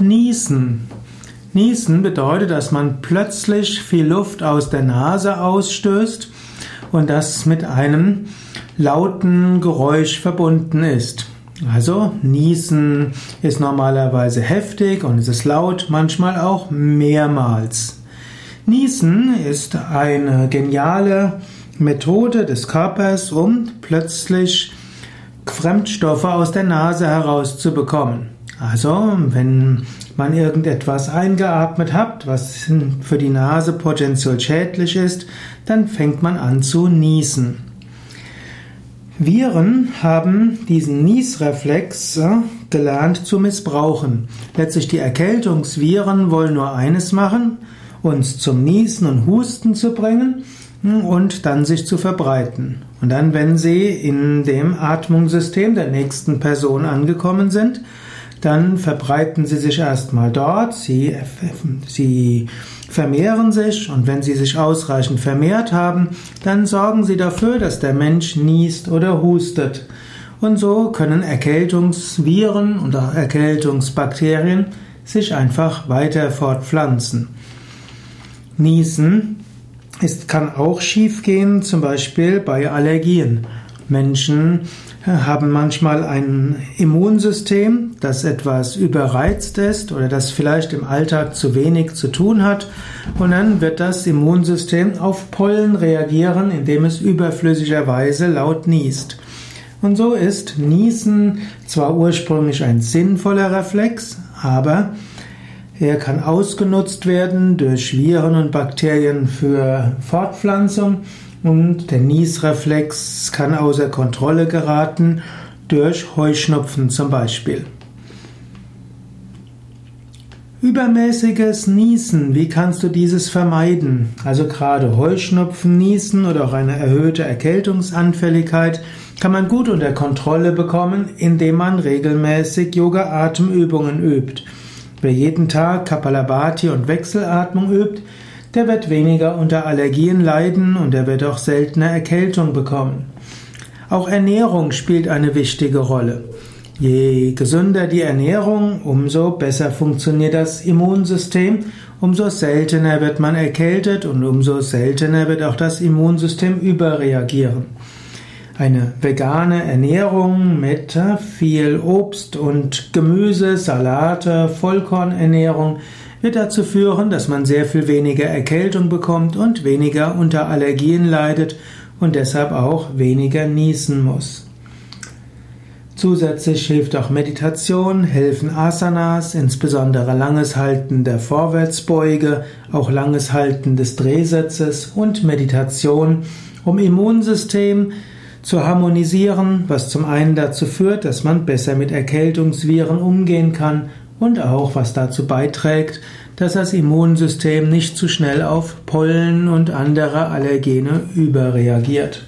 Niesen. Niesen bedeutet, dass man plötzlich viel Luft aus der Nase ausstößt und das mit einem lauten Geräusch verbunden ist. Also Niesen ist normalerweise heftig und es ist laut, manchmal auch mehrmals. Niesen ist eine geniale Methode des Körpers, um plötzlich Fremdstoffe aus der Nase herauszubekommen. Also, wenn man irgendetwas eingeatmet hat, was für die Nase potenziell schädlich ist, dann fängt man an zu niesen. Viren haben diesen Niesreflex gelernt zu missbrauchen. Letztlich die Erkältungsviren wollen nur eines machen, uns zum Niesen und Husten zu bringen hm, und dann sich zu verbreiten. Und dann, wenn sie in dem Atmungssystem der nächsten Person angekommen sind, dann verbreiten sie sich erstmal dort, sie, sie vermehren sich und wenn sie sich ausreichend vermehrt haben, dann sorgen sie dafür, dass der Mensch niest oder hustet. Und so können Erkältungsviren und auch Erkältungsbakterien sich einfach weiter fortpflanzen. Niesen ist, kann auch schiefgehen, zum Beispiel bei Allergien. Menschen haben manchmal ein Immunsystem, das etwas überreizt ist oder das vielleicht im Alltag zu wenig zu tun hat. Und dann wird das Immunsystem auf Pollen reagieren, indem es überflüssigerweise laut niest. Und so ist Niesen zwar ursprünglich ein sinnvoller Reflex, aber er kann ausgenutzt werden durch Viren und Bakterien für Fortpflanzung und der Niesreflex kann außer Kontrolle geraten durch Heuschnupfen zum Beispiel. Übermäßiges Niesen, wie kannst du dieses vermeiden? Also gerade Heuschnupfen, Niesen oder auch eine erhöhte Erkältungsanfälligkeit kann man gut unter Kontrolle bekommen, indem man regelmäßig Yoga-Atemübungen übt. Wer jeden Tag Kapalabhati und Wechselatmung übt, der wird weniger unter Allergien leiden und er wird auch seltener Erkältung bekommen. Auch Ernährung spielt eine wichtige Rolle. Je gesünder die Ernährung, umso besser funktioniert das Immunsystem, umso seltener wird man erkältet und umso seltener wird auch das Immunsystem überreagieren. Eine vegane Ernährung mit viel Obst und Gemüse, Salate, Vollkornernährung wird dazu führen, dass man sehr viel weniger Erkältung bekommt und weniger unter Allergien leidet und deshalb auch weniger niesen muss. Zusätzlich hilft auch Meditation, helfen Asanas, insbesondere langes Halten der Vorwärtsbeuge, auch langes Halten des Drehsatzes und Meditation, um Immunsystem zu harmonisieren, was zum einen dazu führt, dass man besser mit Erkältungsviren umgehen kann und auch was dazu beiträgt, dass das Immunsystem nicht zu schnell auf Pollen und andere Allergene überreagiert.